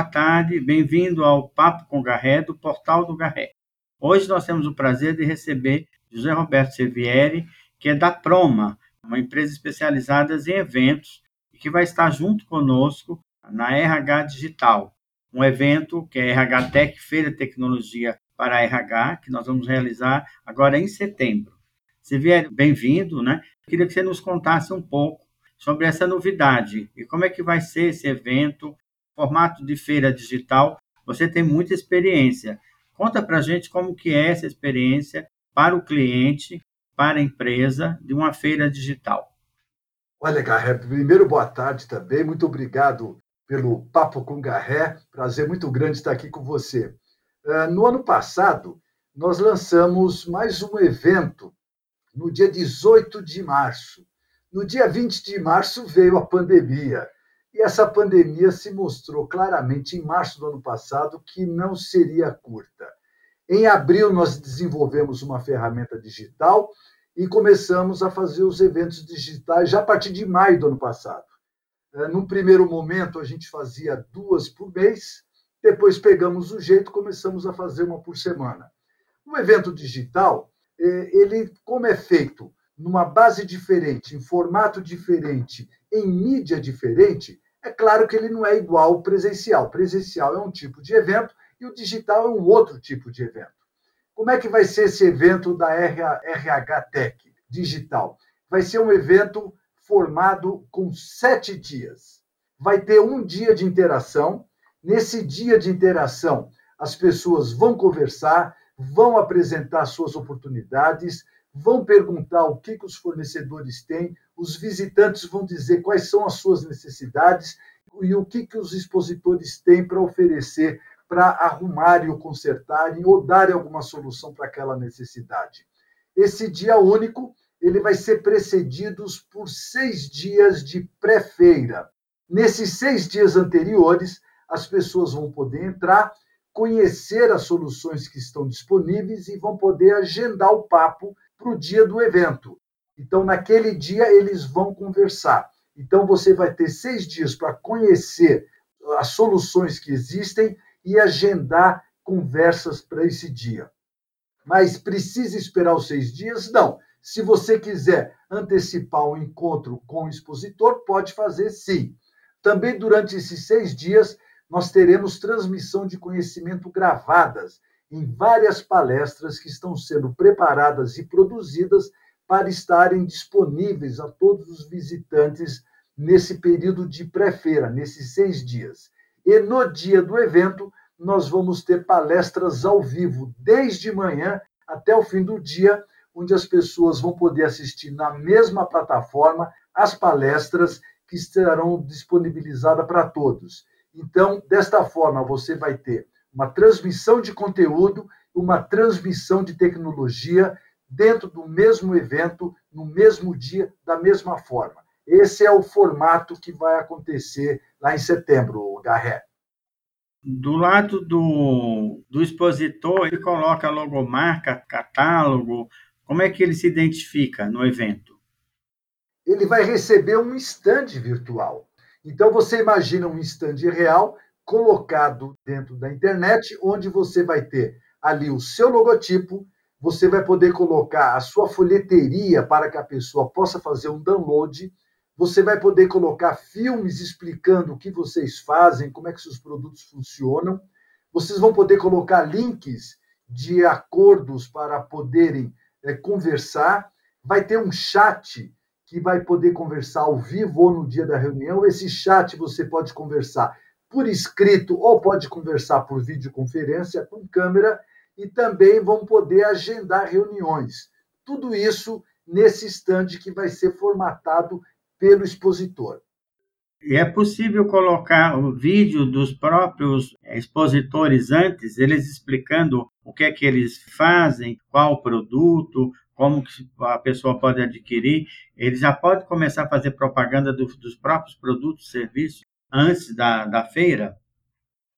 boa tarde, bem-vindo ao Papo com Garré, do Portal do Garré. Hoje nós temos o prazer de receber José Roberto Sevieri, que é da Proma, uma empresa especializada em eventos, e que vai estar junto conosco na RH Digital, um evento que é RH Tech, Feira de Tecnologia para RH, que nós vamos realizar agora em setembro. Sevieri, bem-vindo, né? Queria que você nos contasse um pouco sobre essa novidade e como é que vai ser esse evento, formato de feira digital. Você tem muita experiência. Conta para a gente como que é essa experiência para o cliente, para a empresa, de uma feira digital. Olha, Garré, primeiro boa tarde também. Muito obrigado pelo Papo com Garré. Prazer muito grande estar aqui com você. Ah, no ano passado, nós lançamos mais um evento no dia 18 de março. No dia 20 de março veio a pandemia. E essa pandemia se mostrou claramente em março do ano passado que não seria curta. Em abril, nós desenvolvemos uma ferramenta digital e começamos a fazer os eventos digitais já a partir de maio do ano passado. Eh, num primeiro momento, a gente fazia duas por mês, depois pegamos o jeito, começamos a fazer uma por semana. O evento digital, eh, ele como é feito numa base diferente, em formato diferente, em mídia diferente, é claro que ele não é igual ao presencial. Presencial é um tipo de evento e o digital é um outro tipo de evento. Como é que vai ser esse evento da RH Tech digital? Vai ser um evento formado com sete dias. Vai ter um dia de interação. Nesse dia de interação, as pessoas vão conversar, vão apresentar suas oportunidades, vão perguntar o que, que os fornecedores têm, os visitantes vão dizer quais são as suas necessidades e o que, que os expositores têm para oferecer para arrumarem ou consertarem ou darem alguma solução para aquela necessidade. Esse dia único ele vai ser precedido por seis dias de pré-feira. Nesses seis dias anteriores, as pessoas vão poder entrar, conhecer as soluções que estão disponíveis e vão poder agendar o papo para o dia do evento. Então, naquele dia, eles vão conversar. Então, você vai ter seis dias para conhecer as soluções que existem e agendar conversas para esse dia. Mas precisa esperar os seis dias? Não. Se você quiser antecipar o encontro com o expositor, pode fazer sim. Também durante esses seis dias, nós teremos transmissão de conhecimento gravadas em várias palestras que estão sendo preparadas e produzidas para estarem disponíveis a todos os visitantes nesse período de pré-feira, nesses seis dias. E no dia do evento, nós vamos ter palestras ao vivo, desde manhã até o fim do dia, onde as pessoas vão poder assistir na mesma plataforma as palestras que estarão disponibilizadas para todos. Então, desta forma, você vai ter uma transmissão de conteúdo, uma transmissão de tecnologia dentro do mesmo evento, no mesmo dia, da mesma forma. Esse é o formato que vai acontecer lá em setembro, Garré. Do lado do, do expositor, ele coloca logomarca, catálogo. Como é que ele se identifica no evento? Ele vai receber um stand virtual. Então, você imagina um stand real colocado dentro da internet, onde você vai ter ali o seu logotipo, você vai poder colocar a sua folheteria para que a pessoa possa fazer um download, você vai poder colocar filmes explicando o que vocês fazem, como é que seus produtos funcionam, vocês vão poder colocar links de acordos para poderem é, conversar, vai ter um chat que vai poder conversar ao vivo ou no dia da reunião. Esse chat você pode conversar por escrito ou pode conversar por videoconferência com câmera e também vão poder agendar reuniões. Tudo isso nesse stand que vai ser formatado pelo expositor. É possível colocar o vídeo dos próprios expositores antes, eles explicando o que é que eles fazem, qual produto, como a pessoa pode adquirir. Ele já pode começar a fazer propaganda do, dos próprios produtos e serviços antes da, da feira?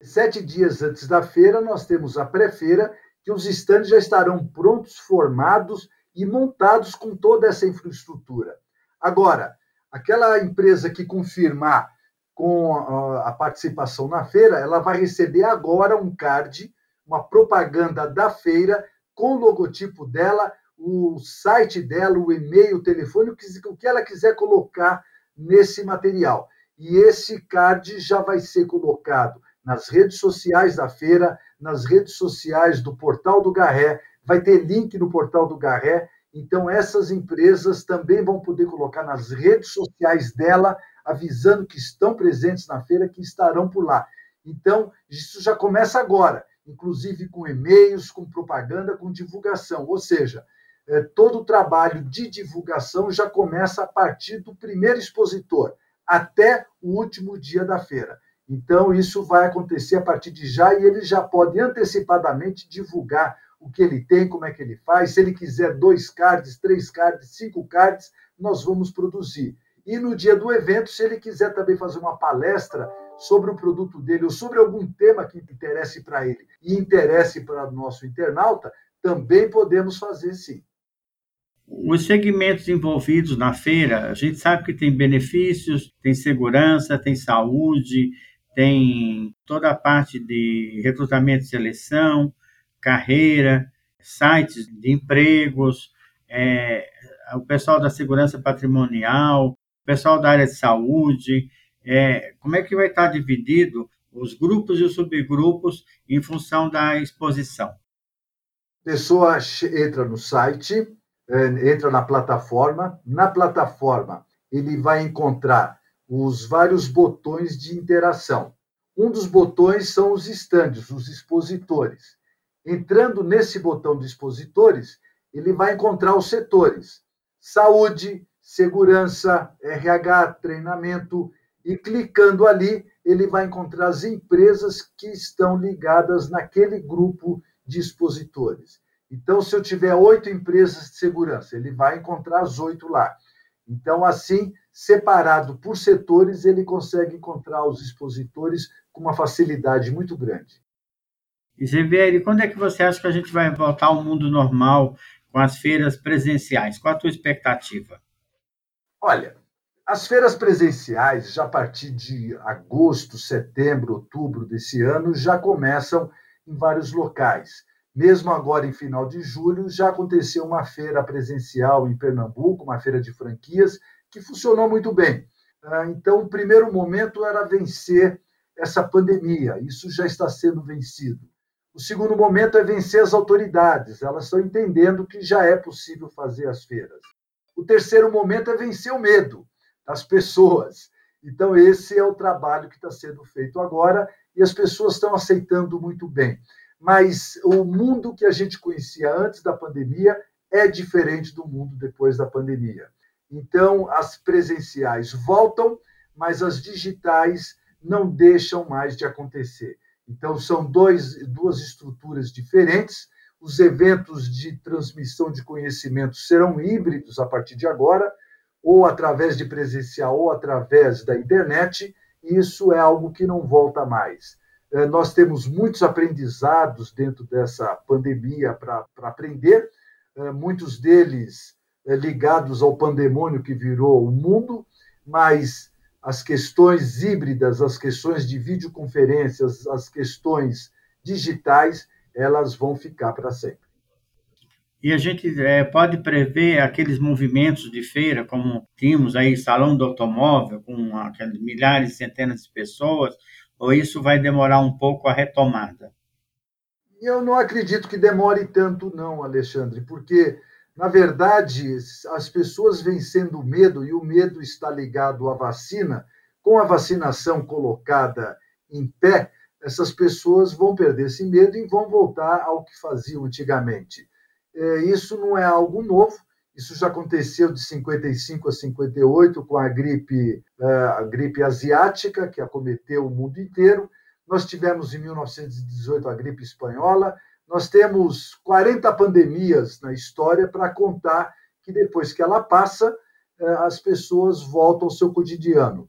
Sete dias antes da feira, nós temos a pré-feira, que os estandes já estarão prontos, formados e montados com toda essa infraestrutura. Agora, aquela empresa que confirmar com a participação na feira, ela vai receber agora um card, uma propaganda da feira com o logotipo dela, o site dela, o e-mail, o telefone, o que ela quiser colocar nesse material. E esse card já vai ser colocado nas redes sociais da feira, nas redes sociais do Portal do Garré, vai ter link no Portal do Garré. Então, essas empresas também vão poder colocar nas redes sociais dela, avisando que estão presentes na feira, que estarão por lá. Então, isso já começa agora, inclusive com e-mails, com propaganda, com divulgação. Ou seja, é, todo o trabalho de divulgação já começa a partir do primeiro expositor até o último dia da feira. Então, isso vai acontecer a partir de já e ele já pode antecipadamente divulgar o que ele tem, como é que ele faz. Se ele quiser dois cards, três cards, cinco cards, nós vamos produzir. E no dia do evento, se ele quiser também fazer uma palestra sobre o produto dele ou sobre algum tema que interesse para ele e interesse para o nosso internauta, também podemos fazer sim. Os segmentos envolvidos na feira, a gente sabe que tem benefícios, tem segurança, tem saúde, tem toda a parte de recrutamento e seleção, carreira, sites de empregos, é, o pessoal da segurança patrimonial, o pessoal da área de saúde. É, como é que vai estar dividido os grupos e os subgrupos em função da exposição? A pessoa entra no site, entra na plataforma. Na plataforma, ele vai encontrar os vários botões de interação. Um dos botões são os estandes, os expositores. Entrando nesse botão de expositores, ele vai encontrar os setores: saúde, segurança, RH, treinamento, e clicando ali, ele vai encontrar as empresas que estão ligadas naquele grupo de expositores. Então, se eu tiver oito empresas de segurança, ele vai encontrar as oito lá. Então, assim, separado por setores, ele consegue encontrar os expositores com uma facilidade muito grande. E Zevieri, quando é que você acha que a gente vai voltar ao mundo normal com as feiras presenciais? Qual a tua expectativa? Olha, as feiras presenciais, já a partir de agosto, setembro, outubro desse ano, já começam em vários locais. Mesmo agora, em final de julho, já aconteceu uma feira presencial em Pernambuco, uma feira de franquias, que funcionou muito bem. Ah, então, o primeiro momento era vencer essa pandemia, isso já está sendo vencido. O segundo momento é vencer as autoridades, elas estão entendendo que já é possível fazer as feiras. O terceiro momento é vencer o medo das pessoas. Então, esse é o trabalho que está sendo feito agora e as pessoas estão aceitando muito bem mas o mundo que a gente conhecia antes da pandemia é diferente do mundo depois da pandemia. Então, as presenciais voltam, mas as digitais não deixam mais de acontecer. Então, são dois, duas estruturas diferentes. Os eventos de transmissão de conhecimento serão híbridos a partir de agora, ou através de presencial ou através da internet. Isso é algo que não volta mais. É, nós temos muitos aprendizados dentro dessa pandemia para aprender, é, muitos deles é, ligados ao pandemônio que virou o mundo, mas as questões híbridas, as questões de videoconferências, as questões digitais, elas vão ficar para sempre. E a gente é, pode prever aqueles movimentos de feira, como tínhamos aí salão do automóvel, com aqueles milhares, centenas de pessoas, ou isso vai demorar um pouco a retomada? Eu não acredito que demore tanto, não, Alexandre, porque, na verdade, as pessoas vencendo o medo, e o medo está ligado à vacina, com a vacinação colocada em pé, essas pessoas vão perder esse medo e vão voltar ao que faziam antigamente. É, isso não é algo novo, isso já aconteceu de 55 a 58 com a gripe, é, a gripe asiática, que acometeu o mundo inteiro. Nós tivemos em 1918 a gripe espanhola. Nós temos 40 pandemias na história para contar que depois que ela passa, é, as pessoas voltam ao seu cotidiano.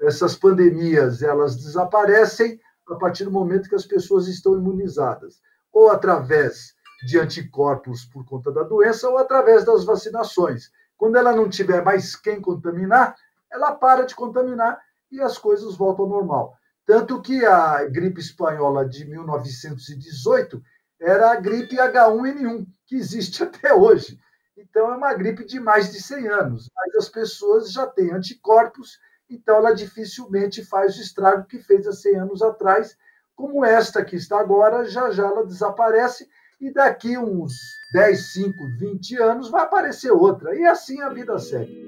Essas pandemias, elas desaparecem a partir do momento que as pessoas estão imunizadas, ou através de anticorpos por conta da doença ou através das vacinações. Quando ela não tiver mais quem contaminar, ela para de contaminar e as coisas voltam ao normal. Tanto que a gripe espanhola de 1918 era a gripe H1N1, que existe até hoje. Então, é uma gripe de mais de 100 anos, mas as pessoas já têm anticorpos, então ela dificilmente faz o estrago que fez há 100 anos atrás, como esta que está agora, já já ela desaparece e daqui uns 10, 5, 20 anos vai aparecer outra. E assim a vida segue.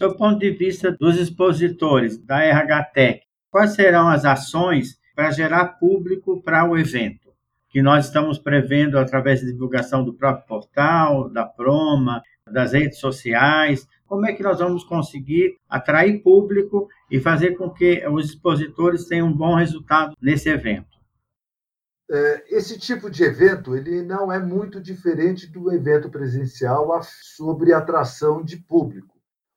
Do ponto de vista dos expositores da RHTEC, quais serão as ações para gerar público para o evento? Que nós estamos prevendo através da divulgação do próprio portal, da Proma, das redes sociais. Como é que nós vamos conseguir atrair público e fazer com que os expositores tenham um bom resultado nesse evento? É, esse tipo de evento ele não é muito diferente do evento presencial sobre atração de público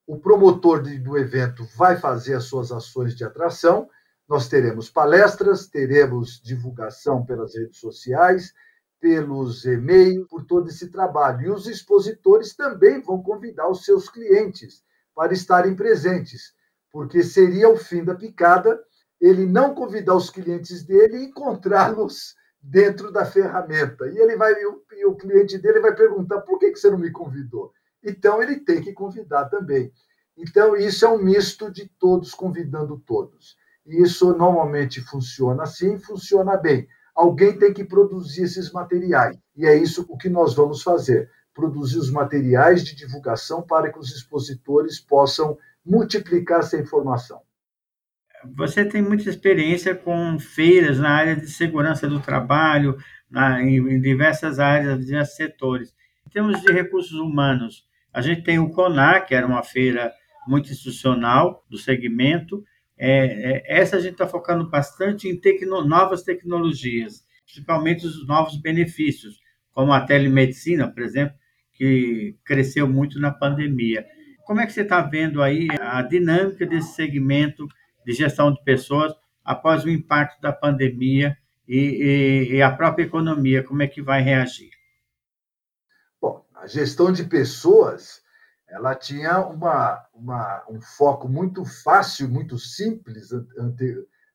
o promotor do evento vai fazer as suas ações de atração. Nós teremos palestras, teremos divulgação pelas redes sociais, pelos e-mails, por todo esse trabalho. E os expositores também vão convidar os seus clientes para estarem presentes, porque seria o fim da picada ele não convidar os clientes dele e encontrá-los dentro da ferramenta. E ele vai e o, e o cliente dele vai perguntar: por que, que você não me convidou? Então, ele tem que convidar também. Então, isso é um misto de todos convidando todos. E isso normalmente funciona assim, funciona bem. Alguém tem que produzir esses materiais. E é isso o que nós vamos fazer: produzir os materiais de divulgação para que os expositores possam multiplicar essa informação. Você tem muita experiência com feiras na área de segurança do trabalho, na, em, em diversas áreas, diversos setores. Em termos de recursos humanos, a gente tem o CONAR, que era uma feira muito institucional do segmento. É, é, essa a gente está focando bastante em tecno, novas tecnologias, principalmente os novos benefícios, como a telemedicina, por exemplo, que cresceu muito na pandemia. Como é que você está vendo aí a dinâmica desse segmento de gestão de pessoas após o impacto da pandemia e, e, e a própria economia? Como é que vai reagir? Bom, a gestão de pessoas ela tinha uma, uma, um foco muito fácil, muito simples.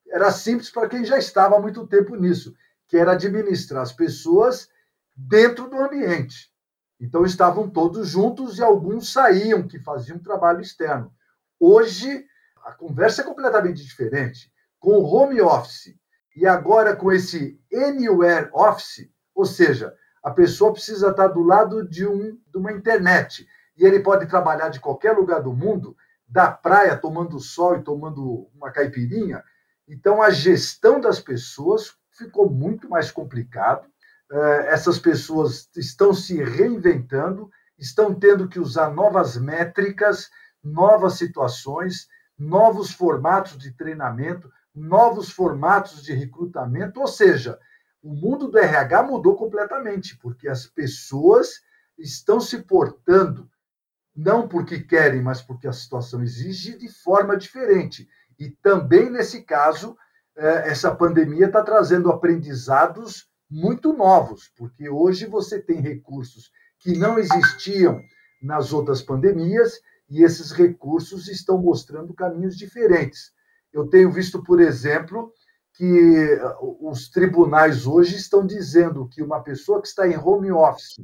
Era simples para quem já estava há muito tempo nisso, que era administrar as pessoas dentro do ambiente. Então, estavam todos juntos e alguns saíam, que faziam trabalho externo. Hoje, a conversa é completamente diferente. Com o home office e agora com esse anywhere office, ou seja, a pessoa precisa estar do lado de, um, de uma internet e ele pode trabalhar de qualquer lugar do mundo, da praia, tomando sol e tomando uma caipirinha. Então, a gestão das pessoas ficou muito mais complicado. Eh, essas pessoas estão se reinventando, estão tendo que usar novas métricas, novas situações, novos formatos de treinamento, novos formatos de recrutamento, ou seja, o mundo do RH mudou completamente, porque as pessoas estão se portando não porque querem, mas porque a situação exige, de forma diferente. E também, nesse caso, é, essa pandemia está trazendo aprendizados muito novos, porque hoje você tem recursos que não existiam nas outras pandemias e esses recursos estão mostrando caminhos diferentes. Eu tenho visto, por exemplo, que os tribunais hoje estão dizendo que uma pessoa que está em home office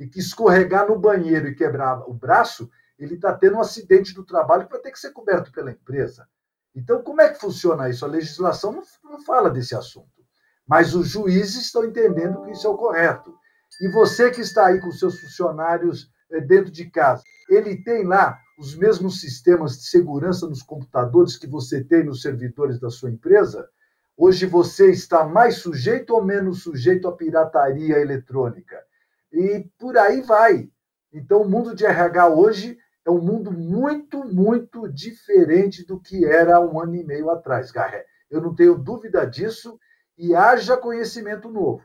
e que escorregar no banheiro e quebrar o braço, ele está tendo um acidente do trabalho vai ter que ser coberto pela empresa. Então, como é que funciona isso? A legislação não, não fala desse assunto. Mas os juízes estão entendendo que isso é o correto. E você que está aí com seus funcionários eh, dentro de casa, ele tem lá os mesmos sistemas de segurança nos computadores que você tem nos servidores da sua empresa? Hoje você está mais sujeito ou menos sujeito à pirataria eletrônica? E por aí vai. Então, o mundo de RH hoje é um mundo muito, muito diferente do que era um ano e meio atrás, Garré. Eu não tenho dúvida disso e haja conhecimento novo.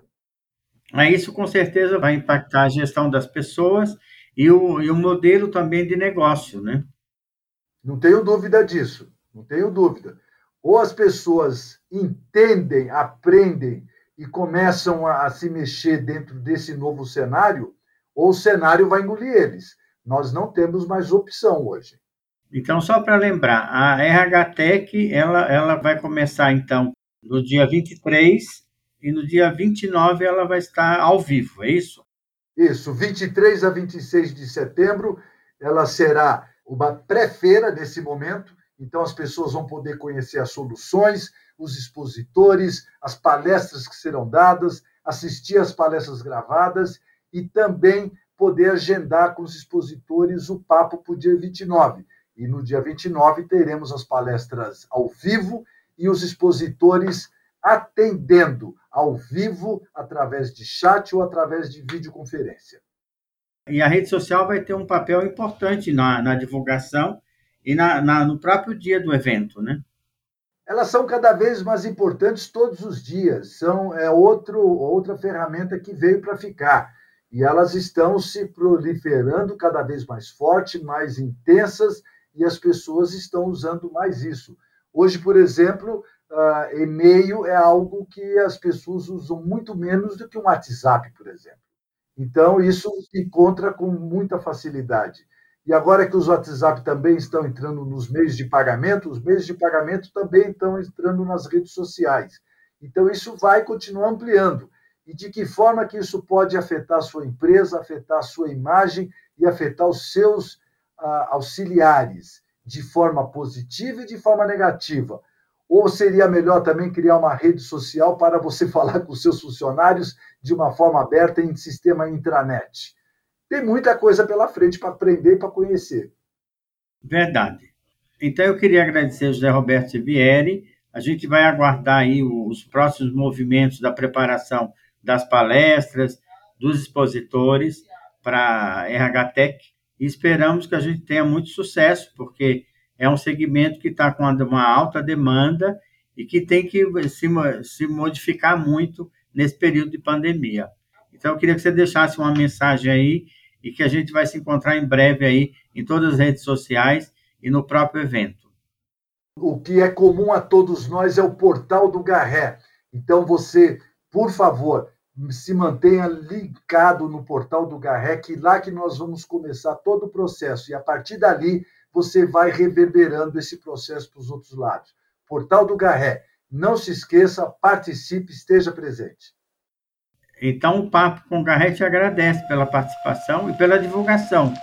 Isso com certeza vai impactar a gestão das pessoas e o, e o modelo também de negócio, né? Não tenho dúvida disso. não tenho dúvida. Ou as pessoas entendem, aprendem e começam a, a se mexer dentro desse novo cenário, ou o cenário vai engolir eles. Nós não temos mais opção hoje. Então, só para lembrar, a RH Tech ela, ela vai começar, então, no dia 23 e no dia 29 ela vai estar ao vivo, é isso? Isso, 23 a 26 de setembro, ela será uma pré-feira nesse momento, então as pessoas vão poder conhecer as soluções, os expositores, as palestras que serão dadas, assistir às palestras gravadas e também poder agendar com os expositores o papo para o dia 29. E no dia 29 teremos as palestras ao vivo e os expositores atendendo ao vivo através de chat ou através de videoconferência. E a rede social vai ter um papel importante na, na divulgação e na, na, no próprio dia do evento, né? Elas são cada vez mais importantes todos os dias. São é outro, outra ferramenta que veio para ficar. E elas estão se proliferando cada vez mais forte, mais intensas e as pessoas estão usando mais isso. Hoje, por exemplo, uh, e-mail é algo que as pessoas usam muito menos do que um WhatsApp, por exemplo. Então, isso se encontra com muita facilidade. E agora que os WhatsApp também estão entrando nos meios de pagamento, os meios de pagamento também estão entrando nas redes sociais. Então, isso vai continuar ampliando. E de que forma que isso pode afetar a sua empresa, afetar a sua imagem e afetar os seus auxiliares de forma positiva e de forma negativa? Ou seria melhor também criar uma rede social para você falar com seus funcionários de uma forma aberta em sistema intranet? Tem muita coisa pela frente para aprender e para conhecer. Verdade. Então eu queria agradecer ao José Roberto Sivieri. A gente vai aguardar aí os próximos movimentos da preparação das palestras, dos expositores para a RH Tech e esperamos que a gente tenha muito sucesso, porque é um segmento que está com uma alta demanda e que tem que se, se modificar muito nesse período de pandemia. Então, eu queria que você deixasse uma mensagem aí e que a gente vai se encontrar em breve aí em todas as redes sociais e no próprio evento. O que é comum a todos nós é o portal do Garré. Então, você, por favor, se mantenha ligado no portal do Garrec, lá que nós vamos começar todo o processo. E a partir dali, você vai reverberando esse processo para os outros lados. Portal do Garré. Não se esqueça, participe, esteja presente. Então, o Papo com te agradece pela participação e pela divulgação.